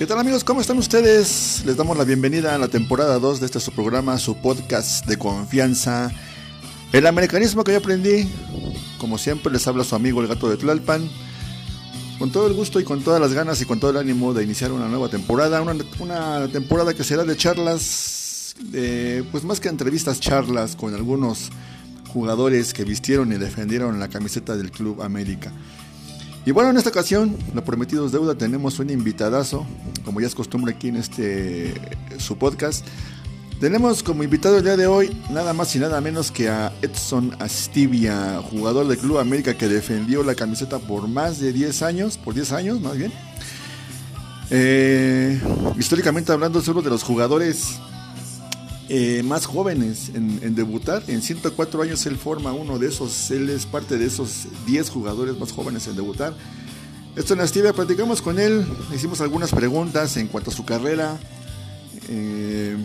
¿Qué tal amigos? ¿Cómo están ustedes? Les damos la bienvenida a la temporada 2 de este su programa, su podcast de confianza. El americanismo que yo aprendí, como siempre les habla su amigo el gato de Tlalpan, con todo el gusto y con todas las ganas y con todo el ánimo de iniciar una nueva temporada, una, temporada que será de charlas, de, pues más que entrevistas, charlas con algunos jugadores que vistieron y defendieron la camiseta del Club América. Y bueno, en esta ocasión, lo prometido es deuda, tenemos un invitadazo, como ya es costumbre aquí en este su podcast. Tenemos como invitado el día de hoy nada más y nada menos que a Edson Astivia, jugador del Club América que defendió la camiseta por más de 10 años, por 10 años más bien. Eh, históricamente hablando, es uno de los jugadores eh, más jóvenes en, debutar. En 104 años él forma uno de esos, él es parte de esos 10 jugadores más jóvenes en debutar. Esto en Astivia, platicamos con él, hicimos algunas preguntas en cuanto a su carrera. Eh,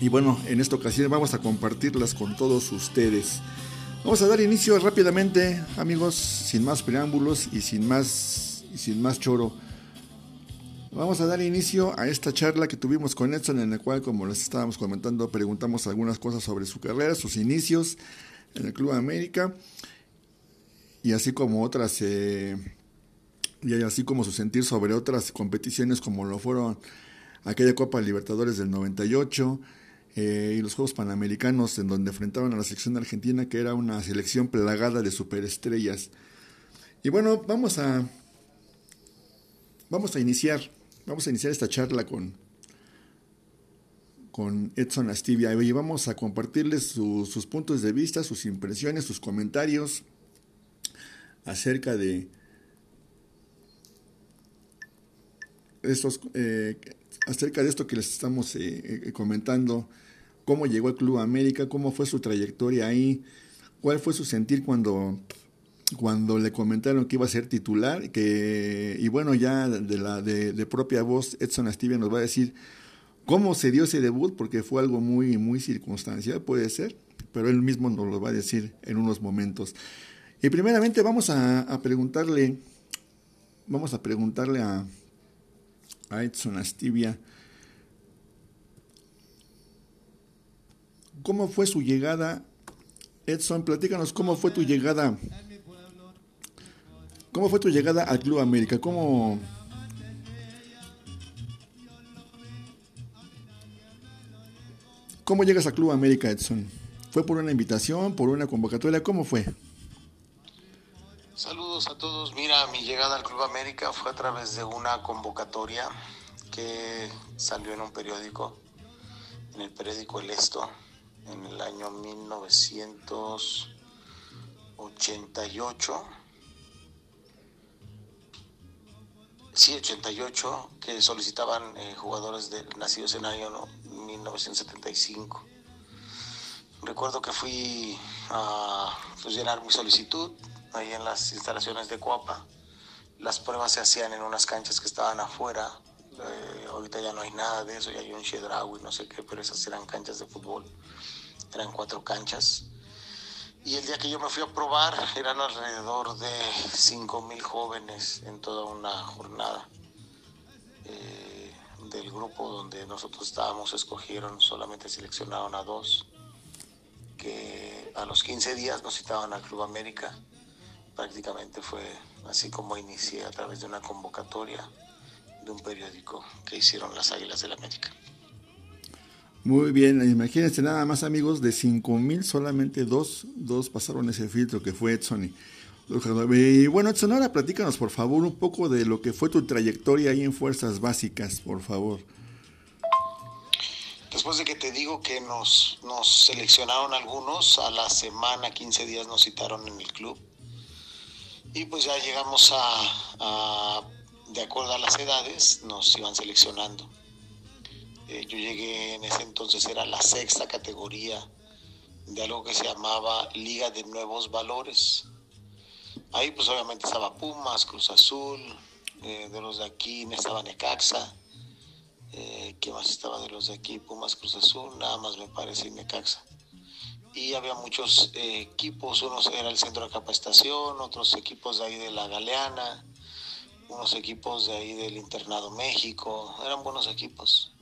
y bueno, en esta ocasión vamos a compartirlas con todos ustedes. Vamos a dar inicio rápidamente, amigos, sin más preámbulos y sin más, y sin más choro. Vamos a dar inicio a esta charla que tuvimos con Edson, en la cual, como les estábamos comentando, preguntamos algunas cosas sobre su carrera, sus inicios en el Club América, y así como otras, eh, y así como su sentir sobre otras competiciones, como lo fueron aquella Copa Libertadores del 98 eh, y los Juegos Panamericanos, en donde enfrentaban a la selección argentina, que era una selección plagada de superestrellas. Y bueno, vamos a, vamos a iniciar Vamos a iniciar esta charla con, con Edson Astivia. Y vamos a compartirles sus puntos de vista, sus impresiones, sus comentarios acerca de estos, eh, acerca de esto que les estamos eh, eh, comentando, cómo llegó al Club América, cómo fue su trayectoria ahí, cuál fue su sentir cuando cuando le comentaron que iba a ser titular, que, y bueno, ya de, la, de, propia voz, Edson Astivia nos va a decir cómo se dio ese debut, porque fue algo muy, muy circunstancial, puede ser, pero él mismo nos lo va a decir en unos momentos. Y primeramente vamos a, preguntarle, vamos a preguntarle a, a Edson Astivia, ¿cómo fue su llegada? Edson, platícanos cómo fue tu llegada ¿Cómo fue tu llegada al Club América? ¿Cómo, ¿Cómo llegas al Club América, Edson? ¿Fue por una invitación, por una convocatoria? ¿Cómo fue? Saludos a todos. Mira, mi llegada al Club América fue a través de una convocatoria que salió en un periódico, en el periódico El Esto, en el año 1988 sí, 88, que solicitaban eh, jugadores de, nacidos en año 1975. Recuerdo que fui a pues, llenar mi solicitud ahí en las instalaciones de Coapa. Las pruebas se hacían en unas canchas que estaban afuera. Eh, ahorita ya no hay nada de eso, ya hay un y no sé qué, pero esas eran canchas de fútbol. Eran cuatro canchas. Y el día que yo me fui a probar eran alrededor de 5.000 jóvenes en toda una jornada. Eh, del grupo donde nosotros estábamos escogieron, solamente seleccionaron a dos, que a los 15 días nos citaban al Club América. Prácticamente fue así como inicié a través de una convocatoria de un periódico que hicieron las Águilas del América. Muy bien, imagínense nada más amigos, de 5000 solamente dos, dos pasaron ese filtro que fue Edson. Y, bueno, Edson, ahora platícanos por favor un poco de lo que fue tu trayectoria ahí en Fuerzas Básicas, por favor. Después de que te digo que nos, nos seleccionaron algunos, a la semana, 15 días nos citaron en el club. Y pues ya llegamos a de acuerdo a las edades, nos iban seleccionando. Eh, yo llegué en ese entonces, era la sexta categoría de algo que se llamaba Liga de Nuevos Valores. Ahí pues obviamente estaba Pumas, Cruz Azul, eh, de los de aquí estaba Necaxa. Eh, ¿Qué más estaba de los de aquí? Pumas, Cruz Azul, nada más me parece Necaxa. Y había muchos equipos, unos era el centro de capacitación, otros equipos de ahí de la Galeana, unos equipos de ahí del Internado México, eran buenos equipos.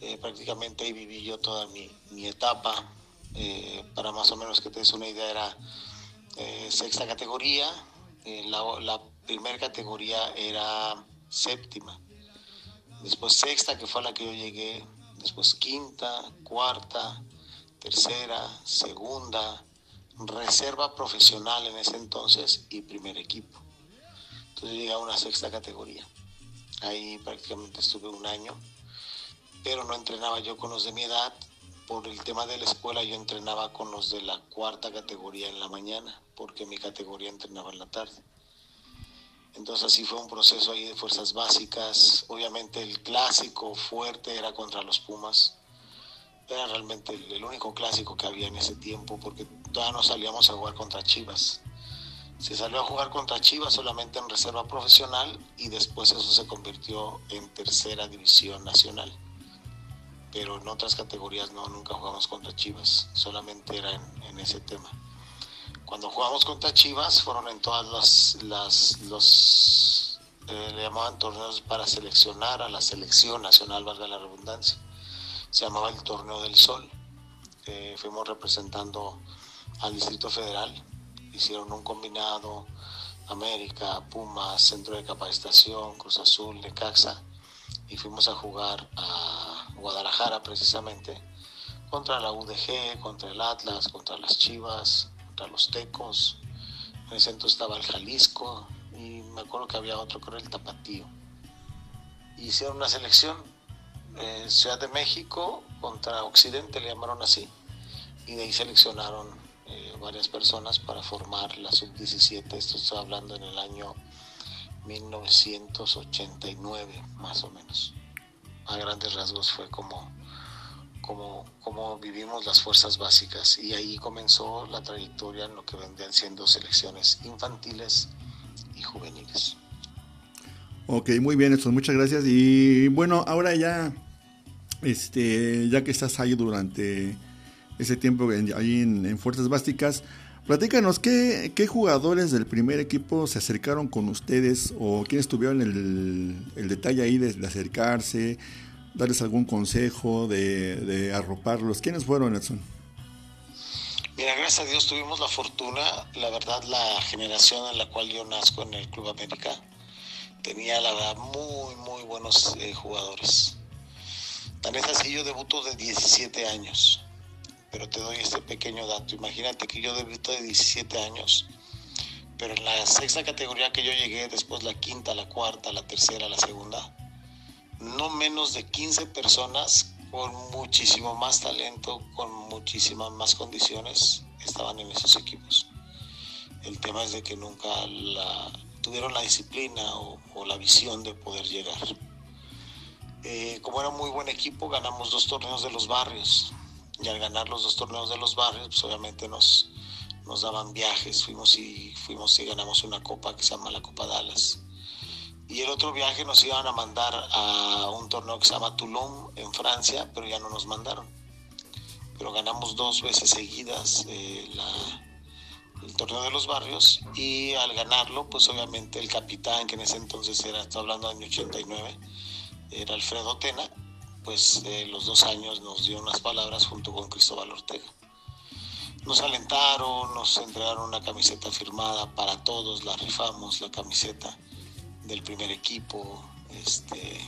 Eh, prácticamente ahí viví yo toda mi, mi etapa. Eh, para más o menos que te des una idea, era eh, sexta categoría, la, la primera categoría era séptima, después sexta, que fue la que yo llegué, después quinta, cuarta, tercera, segunda, reserva profesional en ese entonces y primer equipo. Entonces llegué a una sexta categoría. Ahí prácticamente estuve un año, pero no entrenaba yo con los de mi edad. Por el tema de la escuela yo entrenaba con los de la cuarta categoría en la mañana, porque mi categoría entrenaba en la tarde. Entonces así fue un proceso ahí de fuerzas básicas. Obviamente el clásico fuerte era contra los Pumas. Era realmente el, único clásico que había en ese tiempo porque todavía no salíamos a jugar contra Chivas. Se salió a jugar contra Chivas solamente en reserva profesional y después eso se convirtió en tercera división nacional. Pero en otras categorías no, nunca jugamos contra Chivas, solamente era en, ese tema. Cuando jugamos contra Chivas fueron en todas las, las los, eh, le llamaban torneos para seleccionar a la selección nacional, valga la redundancia. Se llamaba el Torneo del Sol. Eh, fuimos representando al Distrito Federal. Hicieron un combinado, América, Pumas, Centro de Capacitación, Cruz Azul, Necaxa. Y fuimos a jugar a Guadalajara precisamente contra la UDG, contra el Atlas, contra las Chivas, contra los Tecos. En ese entonces estaba el Jalisco y me acuerdo que había otro que era el Tapatío. hicieron una selección, Ciudad de México contra Occidente, le llamaron así. Y de ahí seleccionaron eh, varias personas para formar la sub-17. Esto estoy hablando en el año 1989, más o menos. A grandes rasgos fue como cómo, vivimos las fuerzas básicas y ahí comenzó la trayectoria en lo que vendrían siendo selecciones infantiles y juveniles. Ok, muy bien, eso, muchas gracias. Y bueno, ahora ya, este, ya que estás ahí durante ese tiempo ahí en, Fuerzas Básicas, platícanos, ¿qué, ¿qué, jugadores del primer equipo se acercaron con ustedes o quiénes tuvieron el, el detalle ahí de, acercarse? darles algún consejo, de, arroparlos. ¿Quiénes fueron, Edson? Mira, gracias a Dios tuvimos la fortuna, la verdad, la generación en la cual yo nazco en el Club América tenía, la verdad, muy, muy buenos eh, jugadores. Tan es así, yo debuto de 17 años, pero te doy este pequeño dato. Imagínate que yo debuto de 17 años, pero en la sexta categoría que yo llegué, después la quinta, la cuarta, la tercera, la segunda, no menos de 15 personas con muchísimo más talento, con muchísimas más condiciones, estaban en esos equipos. El tema es de que nunca tuvieron la disciplina o, la visión de poder llegar. Eh, como era muy buen equipo, ganamos dos torneos de los barrios. Y al ganar los dos torneos de los barrios, pues obviamente nos, nos daban viajes. Fuimos y, fuimos y ganamos una copa que se llama la Copa Dallas y el otro viaje nos iban a mandar a un torneo que se llama Toulon en Francia, pero ya no nos mandaron. Pero ganamos dos veces seguidas eh, el torneo de los barrios y al ganarlo, pues obviamente el capitán, que en ese entonces era, estoy hablando del año 89, era Alfredo Tena, pues eh, los dos años nos dio unas palabras junto con Cristóbal Ortega. Nos alentaron, nos entregaron una camiseta firmada para todos, la rifamos, la camiseta del primer equipo, este,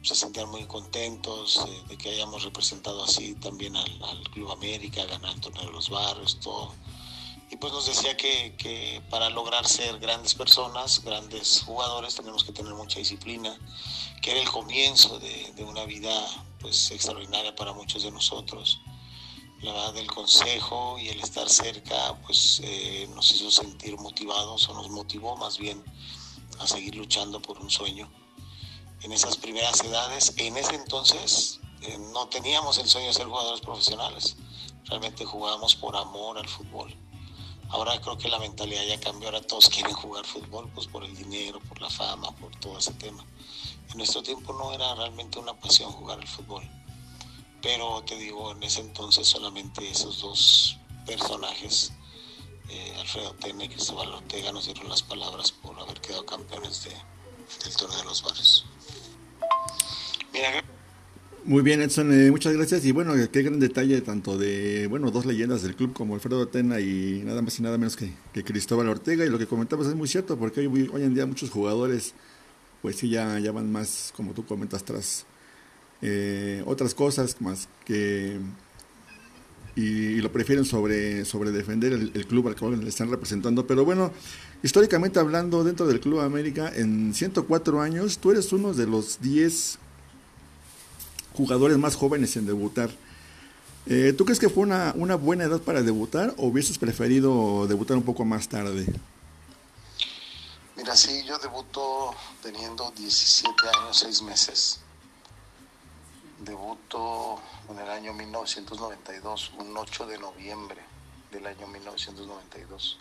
se sentían muy contentos de, que hayamos representado así también al, Club América, ganar el torneo de los barrios, todo. Y pues nos decía que, para lograr ser grandes personas, grandes jugadores, tenemos que tener mucha disciplina, que era el comienzo de, una vida pues extraordinaria para muchos de nosotros. La verdad del consejo y el estar cerca pues eh, nos hizo sentir motivados o nos motivó más bien a seguir luchando por un sueño. En esas primeras edades, en ese entonces, eh, no teníamos el sueño de ser jugadores profesionales. Realmente jugábamos por amor al fútbol. Ahora creo que la mentalidad ya cambió, ahora todos quieren jugar fútbol, pues por el dinero, por la fama, por todo ese tema. En nuestro tiempo no era realmente una pasión jugar al fútbol. Pero te digo, en ese entonces solamente esos dos personajes eh, Alfredo Tena y Cristóbal Ortega nos dieron las palabras por haber quedado campeones de, del torneo de los barrios. Mira, muy bien, Edson, eh, muchas gracias. Y bueno, qué gran detalle tanto de, bueno, dos leyendas del club como Alfredo Tena y nada más y nada menos que, Cristóbal Ortega. Y lo que comentabas es muy cierto, porque hoy, hoy en día muchos jugadores, pues sí, ya, van más, como tú comentas, tras eh, otras cosas más que... Y, lo prefieren sobre, sobre defender el, club al cual le están representando. Pero bueno, históricamente hablando, dentro del Club América, en 104 años, tú eres uno de los 10 jugadores más jóvenes en debutar. Eh, ¿Tú crees que fue una, buena edad para debutar o hubieses preferido debutar un poco más tarde? Mira, sí, yo debuto teniendo 17 años, 6 meses. Debuto en el año 1992, un 8 de noviembre del año 1992.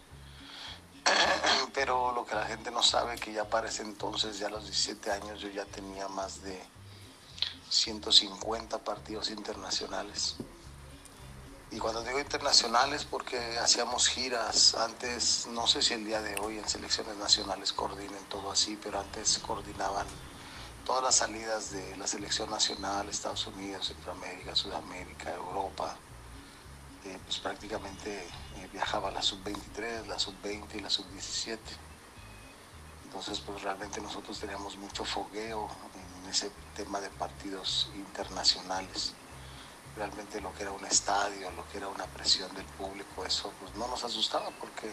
Pero lo que la gente no sabe que ya para ese entonces, ya a los 17 años, yo ya tenía más de 150 partidos internacionales. Y cuando digo internacionales, porque hacíamos giras, antes, no sé si el día de hoy en selecciones nacionales coordinen todo así, pero antes coordinaban todas las salidas de la selección nacional, Estados Unidos, Centroamérica, Sudamérica, Europa. Eh, pues prácticamente eh, viajaba la sub-23, la sub-20 y la sub-17. Entonces, pues realmente nosotros teníamos mucho fogueo ese tema de partidos internacionales. Realmente lo que era un estadio, lo que era una presión del público, eso pues no nos asustaba porque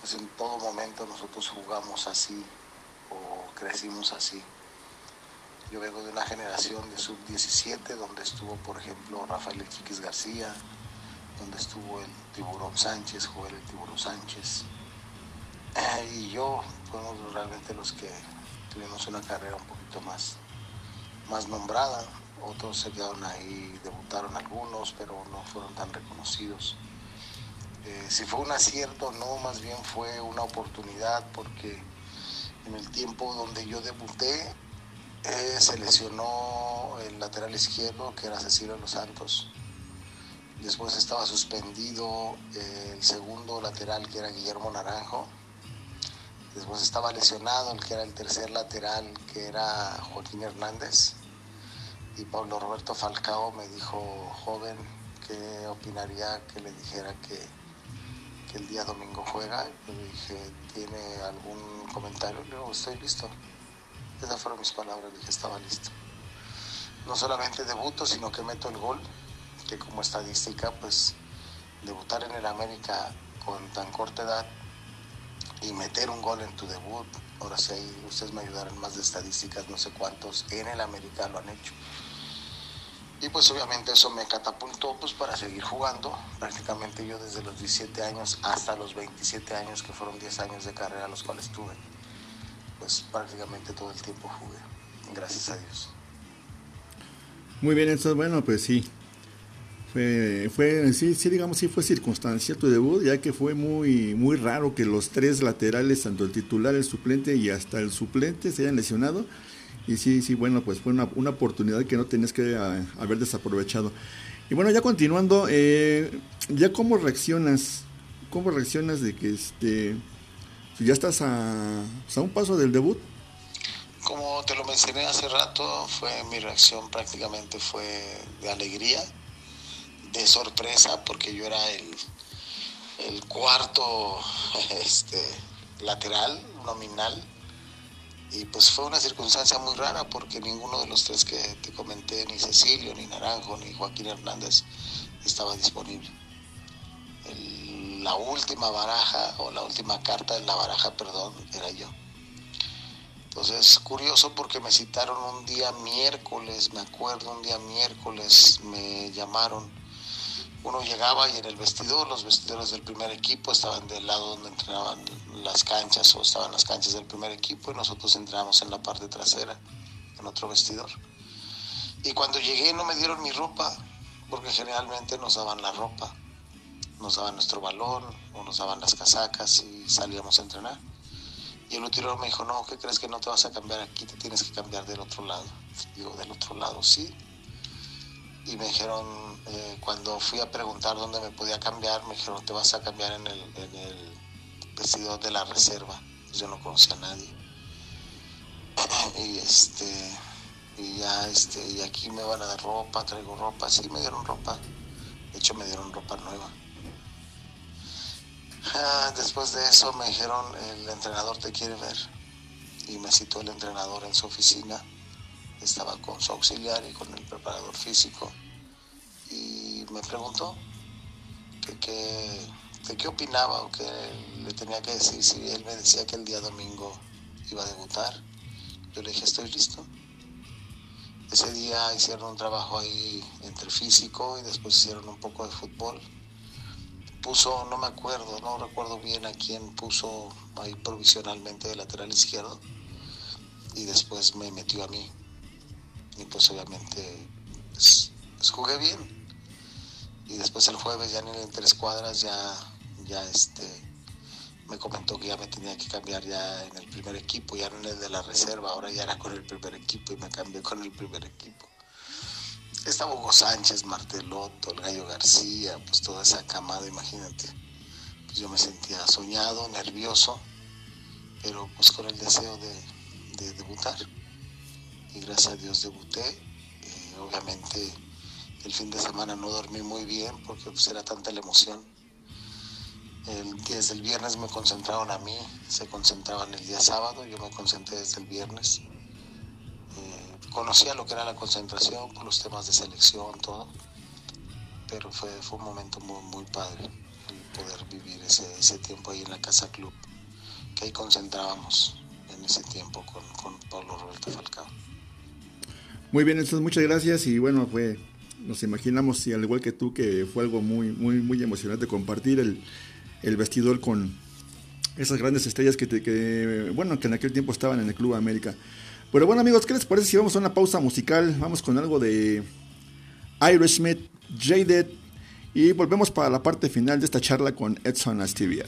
pues en todo momento nosotros jugamos así o crecimos así. Yo vengo de una generación de sub-17 donde estuvo, por ejemplo, Rafael Chiquis García, donde estuvo el Tiburón Sánchez, Joel el Tiburón Sánchez. y yo fuimos realmente los que tuvimos una carrera un poquito más, más nombrada. Otros se quedaron ahí, debutaron algunos, pero no fueron tan reconocidos. Eh, si fue un acierto, no, más bien fue una oportunidad porque en el tiempo donde yo debuté eh, se lesionó el lateral izquierdo que era Cecilio Los Santos. Después estaba suspendido eh, el segundo lateral que era Guillermo Naranjo Después estaba lesionado el que era el tercer lateral, que era Joaquín Hernández. Y Pablo Roberto Falcao me dijo, joven, ¿qué opinaría que le dijera que, el día domingo juega? Yo le dije, ¿tiene algún comentario? Le digo, estoy listo. Esas fueron mis palabras, dije, estaba listo. No solamente debuto, sino que meto el gol, que como estadística, pues debutar en el América con tan corta edad y meter un gol en tu debut. Ahora sí, ustedes me ayudarán más de estadísticas, no sé cuántos en el América lo han hecho. Y pues obviamente eso me catapultó pues para seguir jugando. Prácticamente yo desde los 17 años hasta los 27 años, que fueron 10 años de carrera los cuales tuve, pues prácticamente todo el tiempo jugué. Gracias a Dios. Muy bien, entonces bueno, pues sí, fue, fue sí, sí, digamos, sí fue circunstancial tu debut, ya que fue muy, muy raro que los tres laterales, tanto el titular, el suplente y hasta el suplente se hayan lesionado. Y sí, sí, bueno, pues fue una, una oportunidad que no tenías que ah, haber desaprovechado. Y bueno, ya continuando, eh, ya cómo reaccionas, cómo reaccionas de que este, ya estás a, pues, a un paso del debut. Como te lo mencioné hace rato, fue mi reacción prácticamente fue de alegría de sorpresa porque yo era el, el cuarto este, lateral nominal y pues fue una circunstancia muy rara porque ninguno de los tres que te comenté, ni Cecilio, ni Naranjo, ni Joaquín Hernández, estaba disponible. la última baraja, o la última carta de la baraja, perdón, era yo. Entonces, curioso porque me citaron un día miércoles, me acuerdo, un día miércoles me llamaron uno llegaba y en el vestidor, los vestidores del primer equipo estaban del lado donde entrenaban las canchas o estaban las canchas del primer equipo y nosotros entrábamos en la parte trasera, en otro vestidor. Y cuando llegué no me dieron mi ropa, porque generalmente nos daban la ropa, nos daban nuestro balón o nos daban las casacas y salíamos a entrenar. Y el utilero me dijo, no, ¿qué crees que no te vas a cambiar aquí? Te tienes que cambiar del otro lado. Digo, del otro lado, sí. Y me dijeron, Eh, cuando fui a preguntar dónde me podía cambiar, me dijeron, te vas a cambiar en el, en vestidor de la reserva. Yo no conocía a nadie. y este y ya este y aquí me van a dar ropa, traigo ropa, sí me dieron ropa. De hecho me dieron ropa nueva. Ah, después de eso me dijeron el entrenador te quiere ver y me citó el entrenador en su oficina. Estaba con su auxiliar y con el preparador físico y me preguntó que, que, qué opinaba o qué le tenía que decir si él me decía que el día domingo iba a debutar. Yo le dije estoy listo. Ese día hicieron un trabajo ahí entre físico y después hicieron un poco de fútbol puso, no me acuerdo, no recuerdo bien a quién puso ahí provisionalmente de lateral izquierdo y después me metió a mí. Y pues obviamente pues jugué bien. Y después el jueves ya en el tres cuadras ya, ya este me comentó que ya me tenía que cambiar ya en el primer equipo, ya no en el de la reserva, ahora ya era con el primer equipo y me cambié con el primer equipo estaba Hugo Sánchez, Martelotto, el Gallo García, pues toda esa camada, imagínate. Pues yo me sentía soñado, nervioso, pero pues con el deseo de, debutar. Y gracias a Dios debuté. Eh, obviamente el fin de semana no dormí muy bien porque pues era tanta la emoción. El, desde el viernes me concentraron a mí, se concentraban el día sábado, yo me concentré desde el viernes conocía lo que era la concentración por los temas de selección, todo, pero fue, fue un momento muy, muy padre el poder vivir ese, ese tiempo ahí en la Casa Club, que ahí concentrábamos en ese tiempo con, con Pablo Roberto Falcao. Muy bien, entonces muchas gracias y bueno, fue, nos imaginamos, y al igual que tú, que fue algo muy, muy, muy emocionante compartir el, vestidor con esas grandes estrellas que, que, bueno, que en aquel tiempo estaban en el Club América. Pero bueno amigos, ¿qué les parece si vamos a una pausa musical? Vamos con algo de Smith, Jaded y volvemos para la parte final de esta charla con Edson Astivia.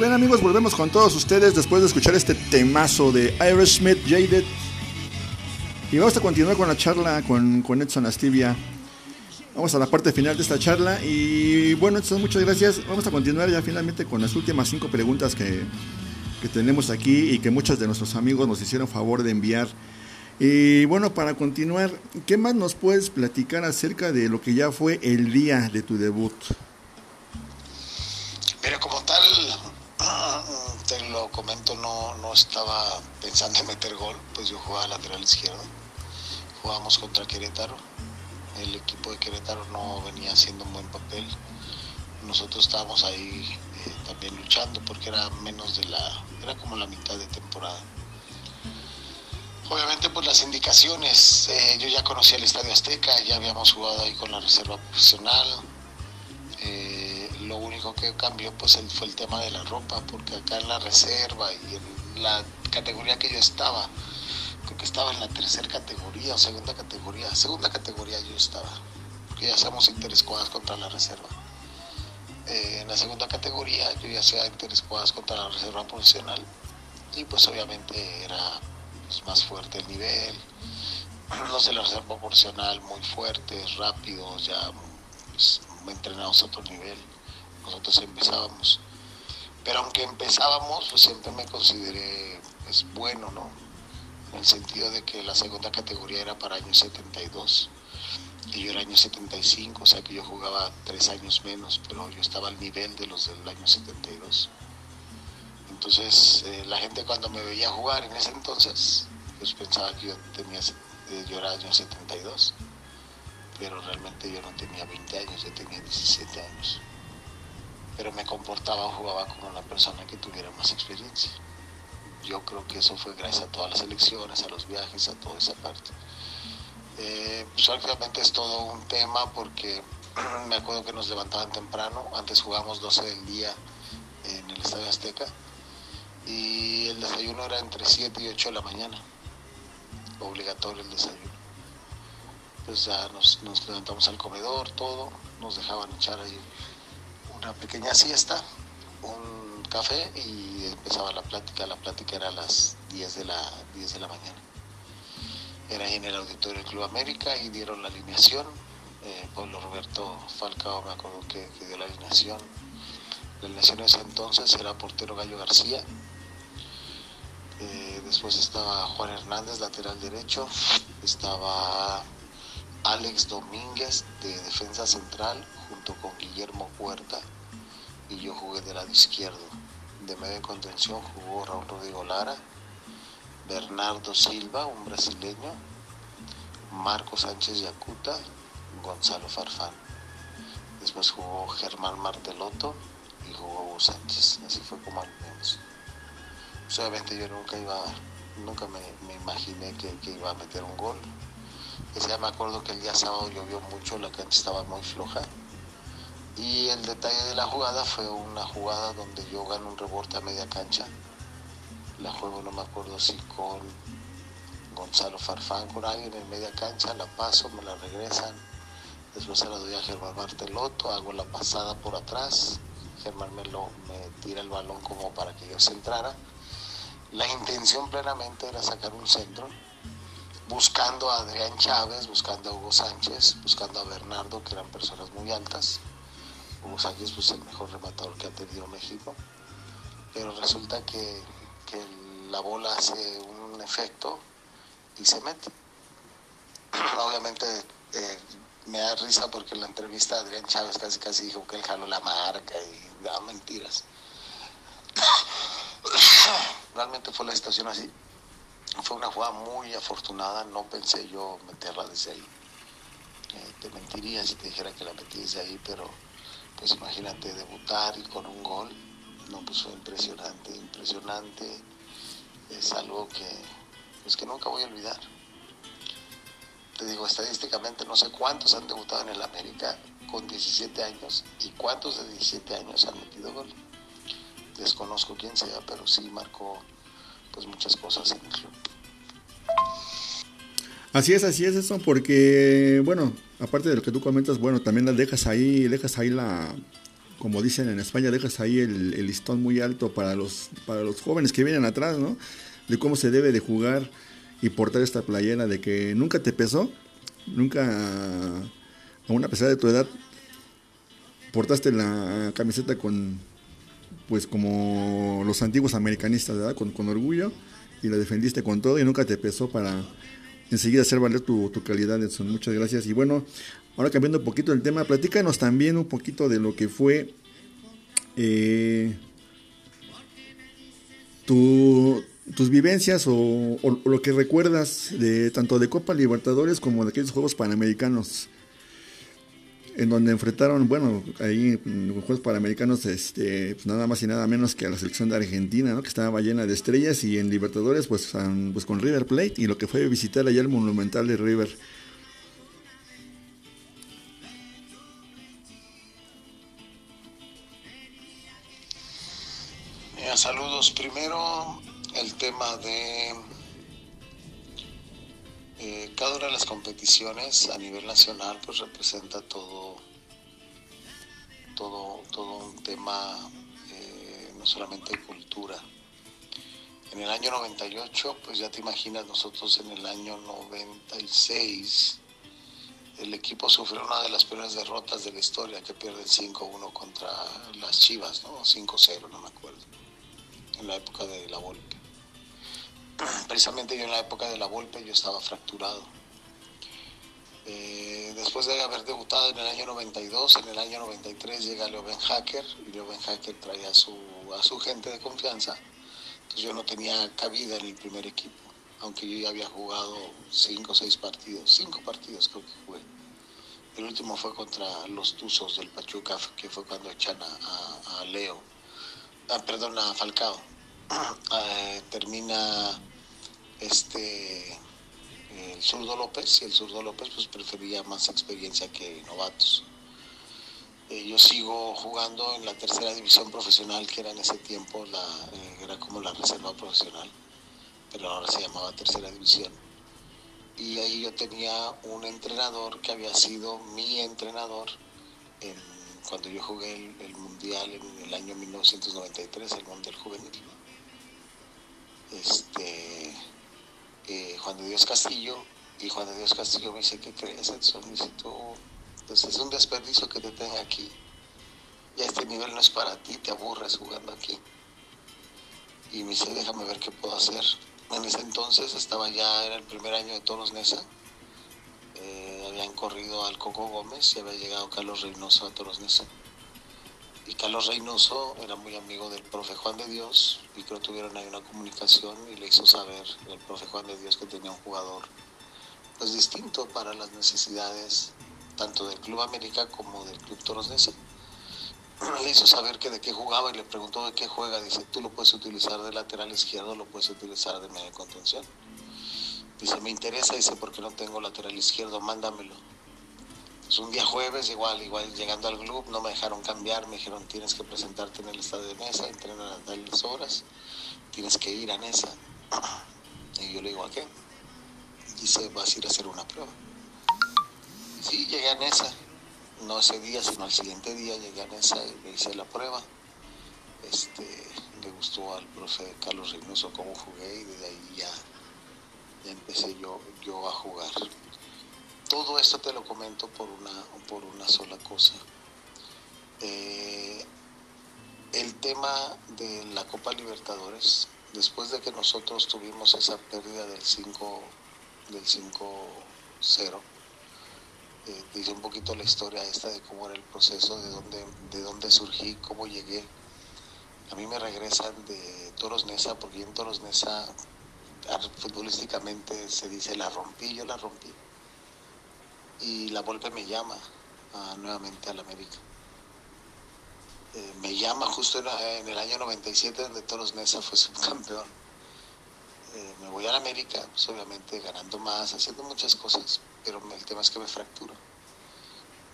Bien amigos, volvemos con todos ustedes después de escuchar este temazo de Smith Jaded. Y vamos a continuar con la charla con, con Edson Astivia. Vamos a la parte final de esta charla y bueno, Edson, muchas gracias. Vamos a continuar ya finalmente con las últimas cinco preguntas que, que tenemos aquí y que muchos de nuestros amigos nos hicieron favor de enviar. Y bueno, para continuar, ¿qué más nos puedes platicar acerca de lo que ya fue el día de tu debut? Estaba pensando en meter gol, pues yo jugaba lateral izquierdo. Jugábamos contra Querétaro. El equipo de Querétaro no venía haciendo un buen papel. Nosotros estábamos ahí eh, también luchando porque era menos de la, era como la mitad de temporada Obviamente pues las indicaciones, eh, yo ya conocía el Estadio Azteca, ya habíamos jugado ahí con la reserva profesional. Eh, lo único que cambió pues fue el tema de la ropa, porque acá en la reserva y en la categoría que yo estaba, creo que estaba en la tercera categoría o segunda categoría, segunda categoría yo estaba, porque ya hacemos interescuadras contra la reserva. Eh, en la segunda categoría yo ya hacía interescuadras contra la reserva profesional y pues obviamente era más fuerte el nivel, los de la reserva proporcional muy fuertes, rápidos, ya pues, entrenados a otro nivel. Nosotros empezábamos. Pero aunque empezábamos, pues siempre me consideré pues, bueno, ¿no? En el sentido de que la segunda categoría era para año 72 y yo era año 75, o sea que yo jugaba tres años menos, pero yo estaba al nivel de los del año 72. Entonces eh, la gente cuando me veía jugar en ese entonces, pues pensaba que yo tenía, eh, yo era año 72, pero realmente yo no tenía 20 años, yo tenía 17 años. Pero me comportaba o jugaba como una persona que tuviera más experiencia. Yo creo que eso fue gracias a todas las elecciones, a los viajes, a toda esa parte. Eh, pues es todo un tema porque me acuerdo que nos levantaban temprano, antes jugábamos 12 del día en el Estadio Azteca y el desayuno era entre 7 y 8 de la mañana, obligatorio el desayuno. Pues ya nos, levantamos al comedor, todo, nos dejaban echar ahí una pequeña siesta, un café y empezaba la plática. La plática era a las 10 de la, 10 de la mañana. Era en el auditorio del Club América y dieron la alineación. Eh, Pablo Roberto Falcao me acuerdo que, que dio la alineación. La alineación en ese entonces era portero Gallo García, eh, después estaba Juan Hernández, lateral derecho. Estaba Alex Domínguez de defensa central junto con Guillermo Puerta. Y yo jugué de lado izquierdo. De medio contención jugó Raúl Rodrigo Lara, Bernardo Silva, un brasileño, Marco Sánchez Yacuta, Gonzalo Farfán. Después jugó Germán Martelotto y jugó Hugo Sánchez. Así fue como menos obviamente yo nunca iba, nunca me, imaginé que, iba a meter un gol. Ese día me acuerdo que el día sábado llovió mucho, la cancha estaba muy floja. Y el detalle de la jugada fue una jugada donde yo gano un rebote a media cancha. La juego, no me acuerdo si con Gonzalo Farfán, con alguien en media cancha, la paso, me la regresan. Después se la doy a Germán Martelotto, hago la pasada por atrás. Germán me, lo, me tira el balón como para que yo se entrara la intención plenamente era sacar un centro, buscando a Adrián Chávez, buscando a Hugo Sánchez, buscando a Bernardo, que eran personas muy altas. Hugo Sánchez pues el mejor rematador que ha tenido México. Pero resulta que, la bola hace un efecto y se mete. Obviamente eh, me da risa porque en la entrevista Adrián Chávez casi casi dijo que él jaló la marca y da mentiras. Realmente fue la situación así. Fue una jugada muy afortunada, no pensé yo meterla desde ahí. Eh, te mentiría si te dijera que la metí desde ahí, pero pues imagínate debutar y con un gol, no, pues fue impresionante, impresionante. Es algo que, pues que nunca voy a olvidar. Te digo, estadísticamente no sé cuántos han debutado en el América con 17 años y cuántos de 17 años han metido gol desconozco quién sea, pero sí marcó pues muchas cosas el. Así es, así es eso, porque bueno, aparte de lo que tú comentas, bueno, también las dejas ahí, dejas ahí la como dicen en España, dejas ahí el, listón muy alto para los, para los jóvenes que vienen atrás, ¿no? De cómo se debe de jugar y portar esta playera, de que nunca te pesó, nunca, aún a pesar de tu edad, portaste la camiseta con, pues como los antiguos americanistas. Con, con orgullo y la defendiste con todo y nunca te pesó para enseguida hacer valer tu, tu calidad, Edson. Muchas gracias. Y bueno, ahora cambiando un poquito el tema, platícanos también un poquito de lo que fue eh, tus vivencias o, lo que recuerdas de tanto de Copa Libertadores como de aquellos Juegos Panamericanos en donde enfrentaron, bueno, ahí los Juegos Panamericanos, este, pues nada más y nada menos que a la selección de Argentina, ¿no? que estaba llena de estrellas, y en Libertadores, pues, pues con River Plate, y lo que fue visitar allá el Monumental de River. saludos. Primero, el tema de eh, cada una de las competiciones a nivel nacional pues representa todo todo, todo un tema eh, no solamente cultura. En el año 98, pues ya te imaginas, nosotros en el año 96, el equipo sufrió una de las peores derrotas de la historia, que pierde 5-1 contra las Chivas, ¿no? 5-0, no me acuerdo, en la época de la Volpe. Precisamente yo en la época de la Volpe yo estaba fracturado eh, después de haber debutado en el año 92, en el año 93 llega Leo Ben Hacker y Leo Ben Hacker trae a su, a su gente de confianza. Entonces yo no tenía cabida en el primer equipo, aunque yo ya había jugado cinco o seis partidos, cinco partidos creo que jugué. El último fue contra los Tuzos del Pachuca, que fue cuando echan a, Leo, ah, perdón, a Falcao. Eh, termina este el zurdo López y el zurdo López pues prefería más experiencia que novatos. Eh, yo sigo jugando en la tercera división profesional que era en ese tiempo la, eh, era como la reserva profesional, pero ahora se llamaba tercera división. Y ahí yo tenía un entrenador que había sido mi entrenador cuando yo jugué el, el, mundial en el año 1993, el mundial juvenil. Este, Juan de Dios Castillo, y Juan de Dios Castillo me dice, ¿qué crees, Edson? Me dice, tú, pues es un desperdicio que te tenga aquí. Ya este nivel no es para ti, te aburres jugando aquí. Y me dice, déjame ver qué puedo hacer. En ese entonces estaba ya, era el primer año de Toros Nesa. Eh, habían corrido al Coco Gómez y había llegado Carlos Reynoso a Toros Nesa. Y Carlos Reynoso era muy amigo del profe Juan de Dios y creo que tuvieron ahí una comunicación y le hizo saber el profe Juan de Dios que tenía un jugador pues distinto para las necesidades tanto del Club América como del Club Toros Nesa. Le hizo saber que de qué jugaba y le preguntó de qué juega. Dice, tú lo puedes utilizar de lateral izquierdo, lo puedes utilizar de media contención. Dice, me interesa, dice, porque no tengo lateral izquierdo, mándamelo pues un día jueves, igual, igual llegando al club, no me dejaron cambiar, me dijeron tienes que presentarte en el estadio de mesa, entrenar a tales horas, tienes que ir a mesa. Y yo le digo, ¿a qué? Dice, vas a ir a hacer una prueba. Sí, llegué a Nesa, no ese día, sino al siguiente día llegué a Nesa y me hice la prueba. Este, le gustó al profe Carlos Reynoso cómo jugué y desde ahí ya, ya empecé yo, yo a jugar. Todo esto te lo comento por una, por una sola cosa. Eh, el tema de la Copa Libertadores, después de que nosotros tuvimos esa pérdida del 5 del 5-0, eh, dice un poquito la historia esta de cómo era el proceso, de dónde, de dónde surgí, cómo llegué. A mí me regresan de Toros Nesa, porque en Toros Nesa futbolísticamente se dice la rompí, yo la rompí y la Volpe me llama ah, nuevamente al América. Eh, me llama justo en, el año 97 donde Toros Mesa fue subcampeón. Eh, me voy a la América, pues obviamente ganando más, haciendo muchas cosas, pero el tema es que me fracturo.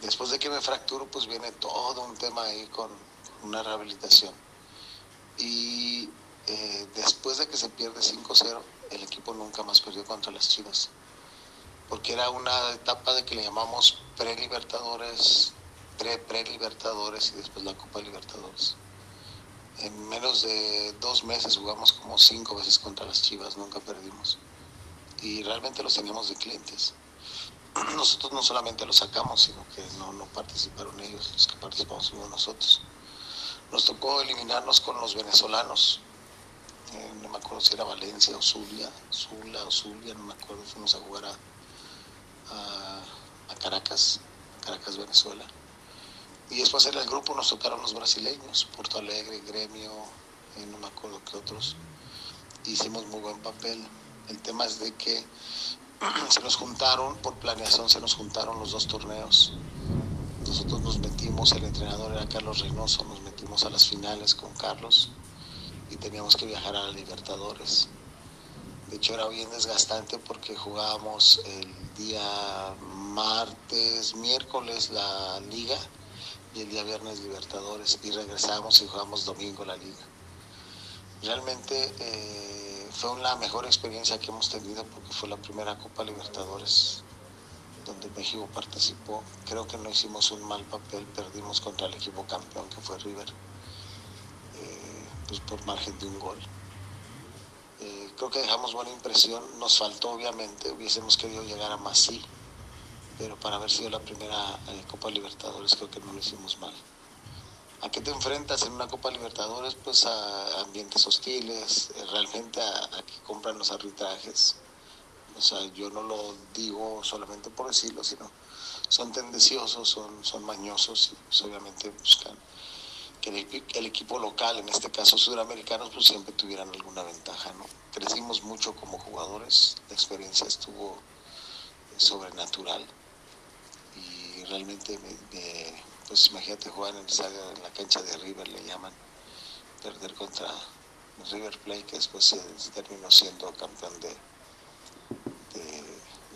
Después de que me fracturo, pues viene todo un tema ahí con una rehabilitación. Y eh, después de que se pierde 5-0, el equipo nunca más perdió contra las Chivas porque era una etapa de que le llamamos pre-libertadores pre-libertadores y después la Copa Libertadores. En menos de dos meses jugamos como cinco veces contra las Chivas, nunca perdimos. Y realmente los teníamos de clientes. Nosotros no solamente los sacamos, sino que no, no participaron ellos, los que participamos fuimos nosotros. Nos tocó eliminarnos con los venezolanos. Eh, no me acuerdo si era Valencia o Zulia, Zula o Zulia, no me acuerdo. Fuimos a jugar a, a, Caracas, Caracas, Venezuela. Y después en el grupo nos tocaron los brasileños, Porto Alegre, Gremio, eh, no me acuerdo qué otros. Hicimos muy buen papel. El tema es de que se nos juntaron, por planeación se nos juntaron los dos torneos. Nosotros nos metimos, el entrenador era Carlos Reynoso, nos metimos a las finales con Carlos y teníamos que viajar a Libertadores. De hecho era bien desgastante porque jugábamos el día martes, miércoles la liga y el día viernes Libertadores y regresábamos y jugábamos domingo la liga. Realmente eh, fue la mejor experiencia que hemos tenido porque fue la primera Copa Libertadores donde México participó. Creo que no hicimos un mal papel, perdimos contra el equipo campeón que fue River, eh, pues por margen de un gol. Eh, creo que dejamos buena impresión, nos faltó obviamente, hubiésemos querido llegar a Masí, pero para haber sido la primera eh, Copa Libertadores creo que no lo hicimos mal. ¿A qué te enfrentas en una Copa Libertadores? Pues a ambientes hostiles, realmente a, a que compran los arbitrajes o sea, yo no lo digo solamente por decirlo, sino son tendenciosos, son, son mañosos y pues, obviamente buscan el, equipo local, en este caso sudamericanos, pues siempre tuvieran alguna ventaja, ¿no? Crecimos mucho como jugadores, la experiencia estuvo sobrenatural y realmente, pues imagínate jugar en, en la cancha de River, le llaman, perder contra River Plate, que después se terminó siendo campeón de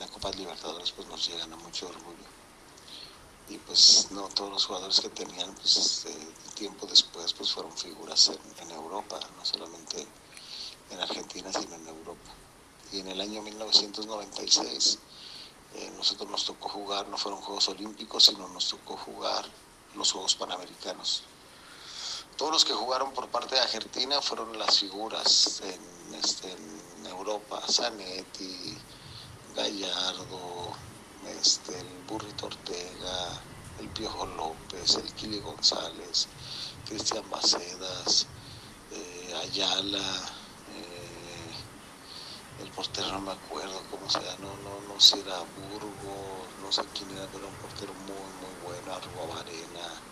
la Copa Libertadores pues nos llegan a mucho orgullo. Y pues no todos los jugadores que tenían pues eh, tiempo después pues fueron figuras en, Europa, no solamente en Argentina sino en Europa. Y en el año 1996 eh, nosotros nos tocó jugar, no fueron Juegos Olímpicos, sino nos tocó jugar los Juegos Panamericanos. Todos los que jugaron por parte de Argentina fueron las figuras en, este, en Europa, Zanetti, Gallardo, este, el Burrito Ortega, el Piojo López, el Kili González, Cristian Bacedas, eh, Ayala, eh, el portero no me acuerdo cómo se llama, no, no, no sé, era Burgo, no sé quién era, pero un portero muy, muy bueno, Arroba Varena,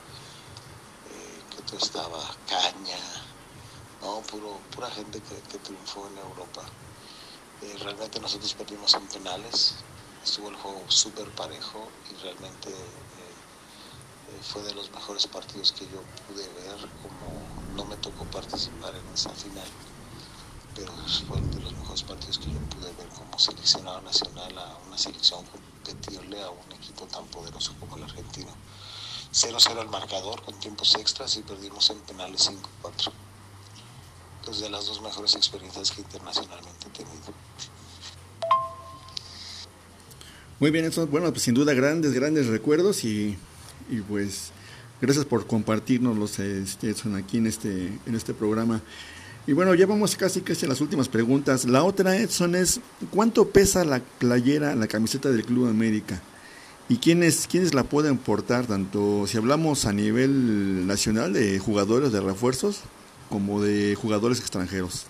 eh, que todo estaba, Caña, no, puro, pura gente que, que triunfó en Europa. Realmente nosotros perdimos en penales, estuvo el juego súper parejo y realmente eh, eh, fue de los mejores partidos que yo pude ver, como no me tocó participar en esa final, pero fue de los mejores partidos que yo pude ver como seleccionado nacional a una selección competirle a un equipo tan poderoso como el argentino. 0-0 el marcador con tiempos extras y perdimos en penales 5-4 de las dos mejores experiencias que internacionalmente he tenido. Muy bien, eso, bueno, pues sin duda grandes, grandes recuerdos y, y pues gracias por compartirnos este, aquí en este, en este programa. Y bueno, ya vamos casi casi a las últimas preguntas. La otra, Edson, es ¿cuánto pesa la playera, la camiseta del Club América? ¿Y quiénes, quiénes la pueden portar? Tanto si hablamos a nivel nacional de jugadores de refuerzos, como de jugadores extranjeros.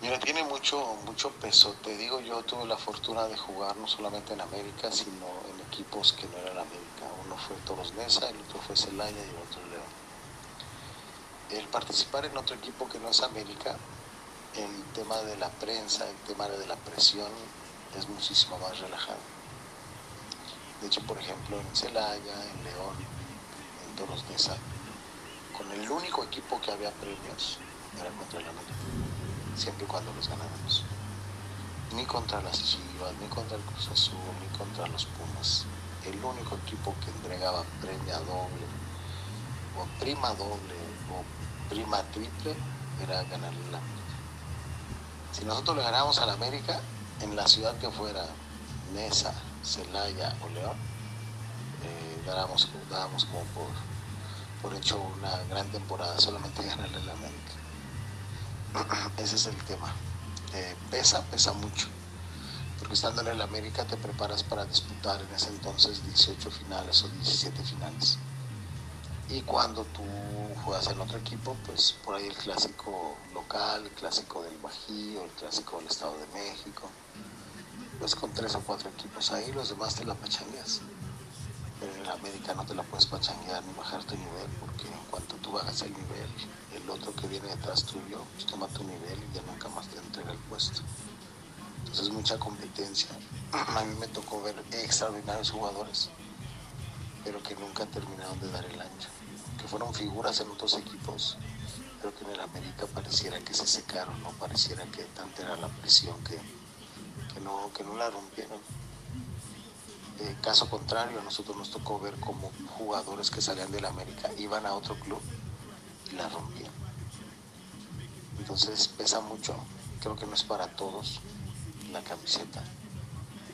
Mira, tiene mucho, peso. Te digo, yo tuve la fortuna de jugar no solamente en América, sino en equipos que no eran América. Uno fue Toros Nesa, el otro fue Celaya y el otro León. El participar en otro equipo que no es América, el tema de la prensa, el tema de la presión es muchísimo más relajado de hecho, por ejemplo, en Celaya, en León, en Toros Nesa, con el único equipo que había premios era contra el América, siempre y cuando los ganábamos. Ni contra las Chivas, ni contra el Cruz Azul, ni contra los Pumas. El único equipo que entregaba premia doble, o prima doble, o prima triple, era ganar el América. Si nosotros le ganamos al América, en la ciudad que fuera, Nesa, Celaya o León, eh, dábamos, como por, por hecho una gran temporada, solamente ganarle al América. Ese es el tema. Eh, pesa, pesa mucho. Porque estando en el América te preparas para disputar en ese entonces 18 finales o 17 finales. Y cuando tú juegas en otro equipo, pues por ahí el clásico local, el clásico del Bajío, el clásico del Estado de México, pues con tres o cuatro equipos ahí, los demás te la pachangueas. Pero en el América no te la puedes pachanguear ni bajar tu nivel, porque en cuanto tú bajas el nivel, el otro que viene detrás tuyo, pues toma tu nivel y ya nunca más te entrega el puesto. Entonces mucha competencia. A mí me tocó ver extraordinarios jugadores, pero que nunca terminaron de dar el ancho. Que fueron figuras en otros equipos, pero que en el América pareciera que se secaron, no pareciera que tanta era la presión que, que, no, que no la rompieron. Eh, caso contrario, a nosotros nos tocó ver como jugadores que salían del América iban a otro club y la rompían. Entonces pesa mucho, creo que no es para todos la camiseta.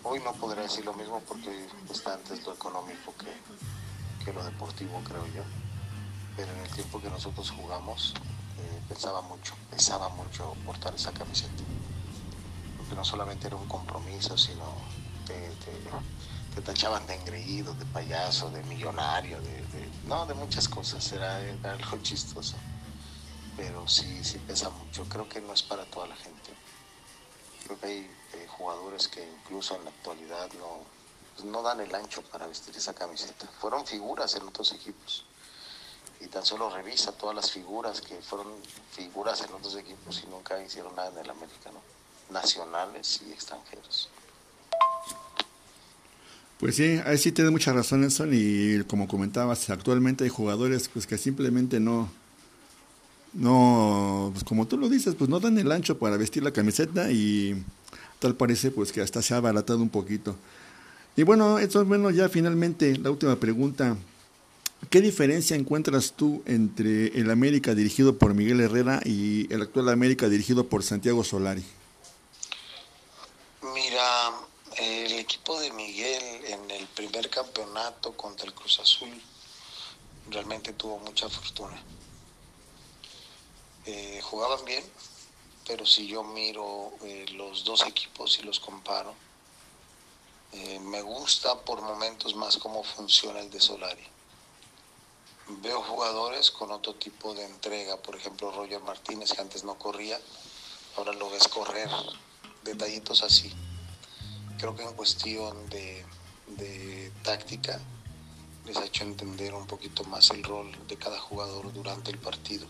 Hoy no podría decir lo mismo porque está antes lo económico que, que lo deportivo, creo yo. Pero en el tiempo que nosotros jugamos, eh, pensaba mucho, pesaba mucho portar esa camiseta. Porque no solamente era un compromiso, sino te, tachaban de engreído, de payaso, de millonario, de, no, de muchas cosas, era, era algo chistoso. Pero sí, sí pesa mucho. Creo que no es para toda la gente. Creo que hay jugadores que incluso en la actualidad no, pues, no dan el ancho para vestir esa camiseta. Fueron figuras en otros equipos. Y tan solo revisa todas las figuras que fueron figuras en otros equipos y nunca hicieron nada en el americano, nacionales y extranjeros. Pues sí, ahí sí tiene mucha razón Nelson y como comentabas, actualmente hay jugadores pues que simplemente no, no, pues como tú lo dices, pues no dan el ancho para vestir la camiseta y tal parece pues que hasta se ha abaratado un poquito. Y bueno, esto es bueno, ya finalmente la última pregunta. ¿Qué diferencia encuentras tú entre el América dirigido por Miguel Herrera y el actual América dirigido por Santiago Solari? Mira, el equipo de Miguel en el primer campeonato contra el Cruz Azul realmente tuvo mucha fortuna. Eh, jugaban bien, pero si yo miro eh, los dos equipos y los comparo, eh, me gusta por momentos más cómo funciona el de Solari. Veo jugadores con otro tipo de entrega, por ejemplo Roger Martínez que antes no corría, ahora lo ves correr, detallitos así. Creo que en cuestión de, de táctica les ha hecho entender un poquito más el rol de cada jugador durante el partido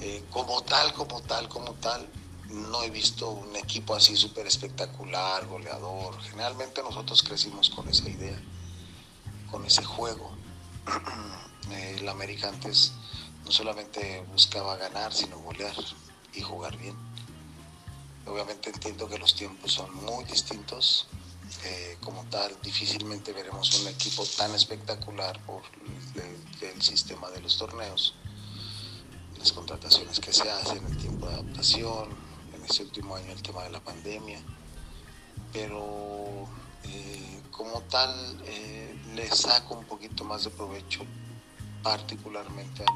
eh, como tal, como tal, como tal, no he visto un equipo así súper espectacular, goleador. Generalmente nosotros crecimos con esa idea, con ese juego. El América antes no solamente buscaba ganar, sino golear y jugar bien. Obviamente entiendo que los tiempos son muy distintos. Eh, como tal, difícilmente veremos un equipo tan espectacular por el sistema de los torneos las contrataciones que se hacen, el tiempo de adaptación, en este último año el tema de la pandemia, pero eh, como tal eh, le saco un poquito más de provecho particularmente a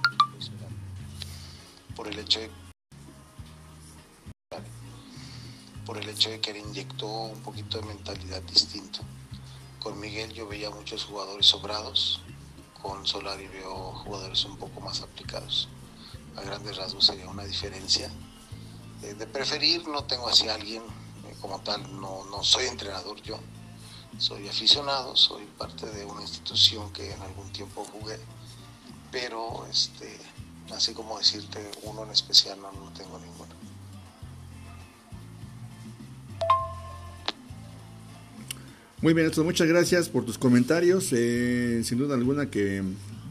por el hecho de por el hecho de que le inyectó un poquito de mentalidad distinto. Con Miguel yo veía muchos jugadores sobrados, con Solari veo jugadores un poco más aplicados a grandes rasgos sería una diferencia. Eh, de preferir no tengo así a alguien eh, como tal, no, no soy entrenador yo, soy aficionado, soy parte de una institución que en algún tiempo jugué, pero este, así como decirte uno en especial no, no tengo ninguno. Muy bien, entonces muchas gracias por tus comentarios. Eh, sin duda alguna que,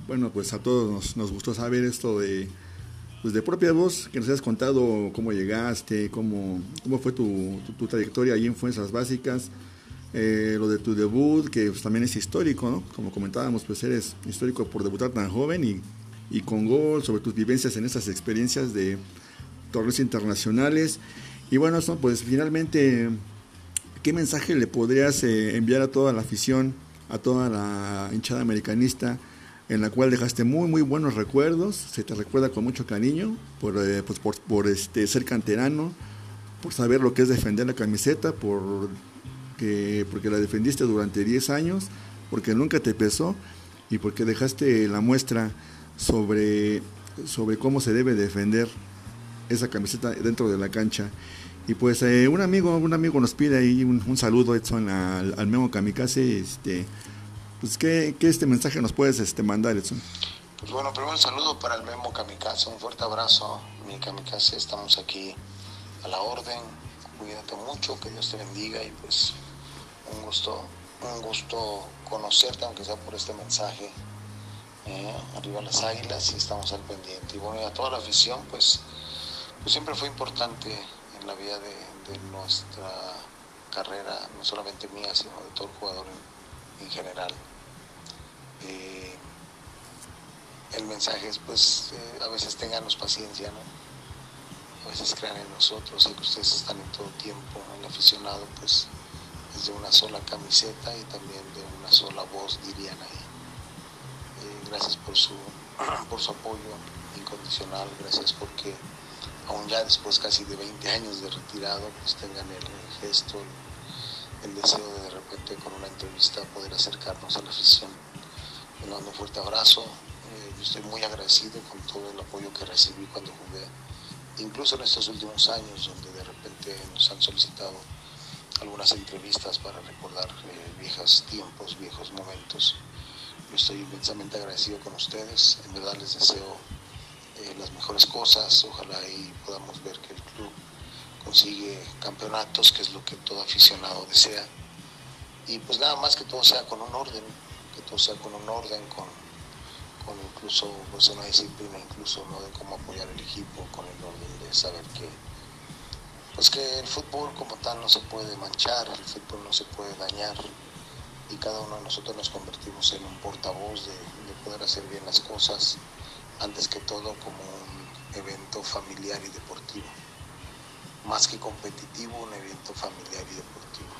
bueno, pues a todos nos, nos gustó saber esto de pues de propia voz, que nos hayas contado cómo llegaste, cómo, cómo fue tu, trayectoria ahí en Fuerzas Básicas, eh, lo de tu debut, que pues, también es histórico, ¿no? Como comentábamos, pues eres histórico por debutar tan joven y, y con gol, sobre tus vivencias en esas experiencias de torneos internacionales. Y bueno, pues finalmente, ¿qué mensaje le podrías eh, enviar a toda la afición, a toda la hinchada americanista, en la cual dejaste muy, muy buenos recuerdos? Se te recuerda con mucho cariño por, eh, pues, por, por este, ser canterano, por saber lo que es defender la camiseta, por que, porque la defendiste durante 10 años, porque nunca te pesó y porque dejaste la muestra sobre, sobre cómo se debe defender esa camiseta dentro de la cancha. Y pues eh, un amigo un amigo nos pide ahí un, saludo, Edson, al, al, Memo Kamikaze. Este, pues, ¿qué, ¿qué, este mensaje nos puedes este, mandar, Edson? Pues bueno, primero un saludo para el Memo Kamikaze, un fuerte abrazo, mi Kamikaze, estamos aquí a la orden, cuídate mucho, que Dios te bendiga y pues un gusto, un gusto conocerte, aunque sea por este mensaje. Eh, arriba las águilas y estamos al pendiente. Y bueno, y a toda la afición, pues, pues siempre fue importante en la vida de, nuestra carrera, no solamente mía, sino de todo el jugador en, general. Eh, el mensaje es, pues, eh, a veces tenganos paciencia, ¿no? A veces crean en nosotros, sé que ustedes están en todo tiempo, el aficionado, pues, es de una sola camiseta y también de una sola voz, dirían ahí. Eh, gracias por su, por su apoyo incondicional, gracias porque aún ya después casi de 20 años de retirado, pues tengan el, gesto, el, deseo de de repente con una entrevista poder acercarnos a la afición. Le mando un fuerte abrazo, eh, yo estoy muy agradecido con todo el apoyo que recibí cuando jugué, incluso en estos últimos años donde de repente nos han solicitado algunas entrevistas para recordar eh, viejos tiempos, viejos momentos. Yo estoy inmensamente agradecido con ustedes, en verdad les deseo las mejores cosas, ojalá ahí podamos ver que el club consigue campeonatos, que es lo que todo aficionado desea. Y pues nada más que todo sea con un orden, que todo sea con un orden, con, con incluso pues una disciplina, incluso ¿no? de cómo apoyar el equipo, con el orden de saber que pues que el fútbol como tal no se puede manchar, el fútbol no se puede dañar y cada uno de nosotros nos convertimos en un portavoz de, poder hacer bien las cosas, antes que todo como un evento familiar y deportivo, más que competitivo, un evento familiar y deportivo.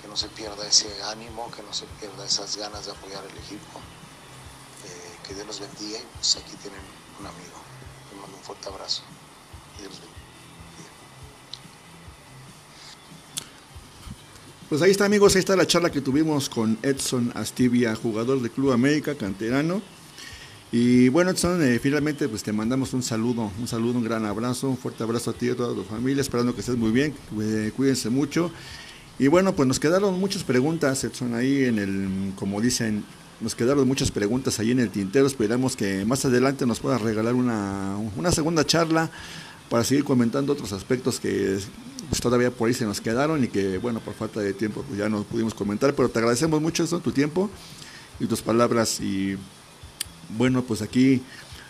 Que no se pierda ese ánimo, que no se pierda esas ganas de apoyar el equipo. Eh, que Dios los bendiga y pues aquí tienen un amigo. Les mando un fuerte abrazo. Dios bendiga. Pues ahí está amigos, ahí está la charla que tuvimos con Edson Astivia, jugador de Club América, canterano. Y bueno Edson, eh, finalmente pues te mandamos un saludo, un saludo, un gran abrazo, un fuerte abrazo a ti y a toda tu familia, esperando que estés muy bien, cuídense mucho. Y bueno, pues nos quedaron muchas preguntas, Edson, ahí en el, como dicen, nos quedaron muchas preguntas ahí en el tintero, esperamos que más adelante nos puedas regalar una, una segunda charla para seguir comentando otros aspectos que pues todavía por ahí se nos quedaron y que, bueno, por falta de tiempo pues ya no pudimos comentar, pero te agradecemos mucho eso, tu tiempo y tus palabras y bueno, pues aquí,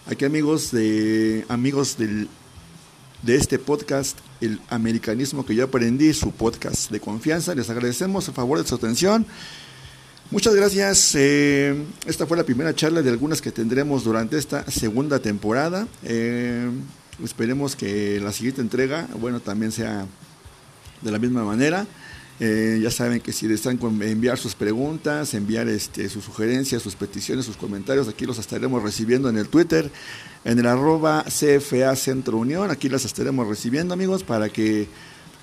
aquí amigos de amigos del, de este podcast, el americanismo que yo aprendí, su podcast de confianza, les agradecemos a favor de su atención. Muchas gracias. Eh, esta fue la primera charla de algunas que tendremos durante esta segunda temporada. Eh, esperemos que la siguiente entrega, bueno, también sea de la misma manera. Eh, ya saben que si desean enviar sus preguntas, enviar este, sus sugerencias, sus peticiones, sus comentarios, aquí los estaremos recibiendo en el Twitter, en el arroba CFA Centro Unión, aquí las estaremos recibiendo amigos para que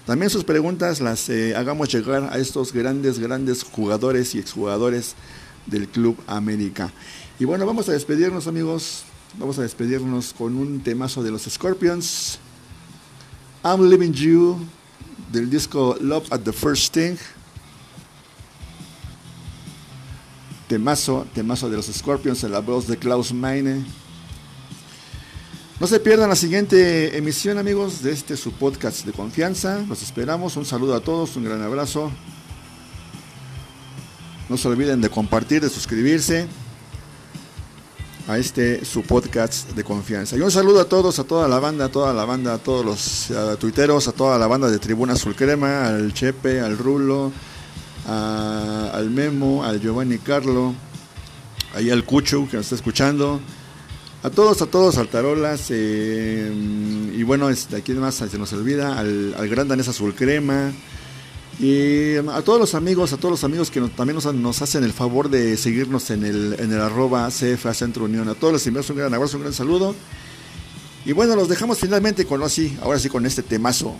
también sus preguntas las eh, hagamos llegar a estos grandes, grandes jugadores y exjugadores del Club América. Y bueno, vamos a despedirnos amigos, vamos a despedirnos con un temazo de los Scorpions. I'm Living You del disco Love at the First Thing. Temazo, temazo de los Scorpions en la voz de Klaus Meine. No se pierdan la siguiente emisión, amigos, de este su podcast de confianza. Los esperamos. Un saludo a todos, un gran abrazo. No se olviden de compartir, de suscribirse a este su podcast de confianza. Y un saludo a todos, a toda la banda, a toda la banda, a todos los tuiteros, a toda la banda de Tribuna Azul Crema, al Chepe, al Rulo, al Memo, al Giovanni Carlo, ahí al Cucho que nos está escuchando, A todos, a todos, Altarolas. Eh, y bueno, este, aquí además se nos olvida, al, al gran danés azul crema. Y a todos los amigos, a todos los amigos que también nos, hacen el favor de seguirnos en el, en el arroba CFA Centro Unión. A todos los enviamos un gran abrazo, un gran saludo. Y bueno, los dejamos finalmente con así, ahora sí con este temazo.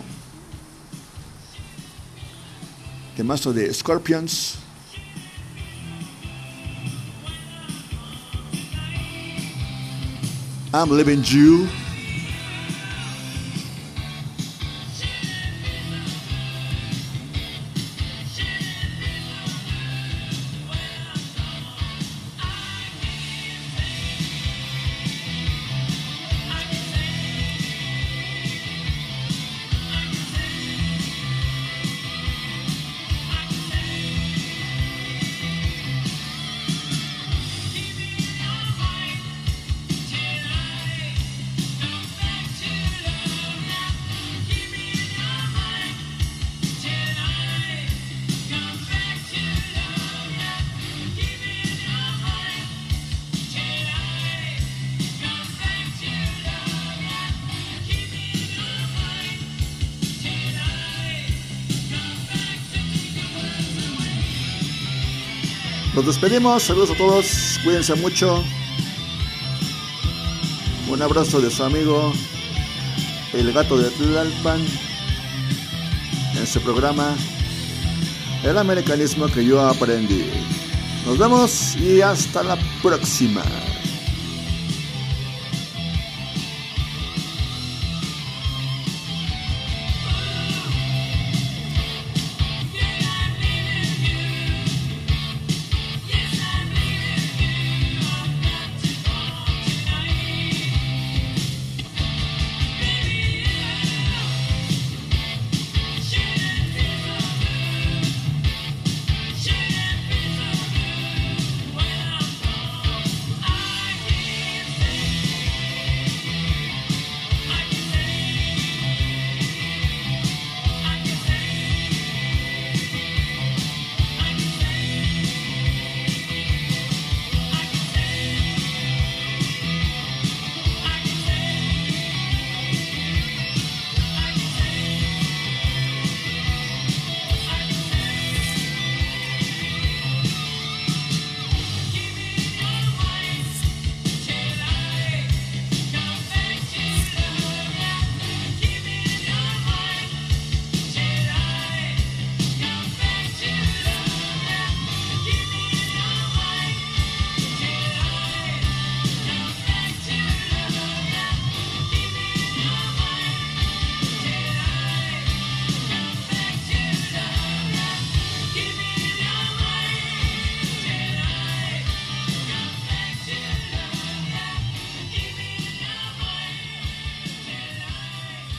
Temazo de Scorpions. I'm living you. Nos despedimos, saludos a todos, cuídense mucho. Un abrazo de su amigo El Gato de Tlalpan en su programa El Americanismo que yo aprendí. Nos vemos y hasta la próxima.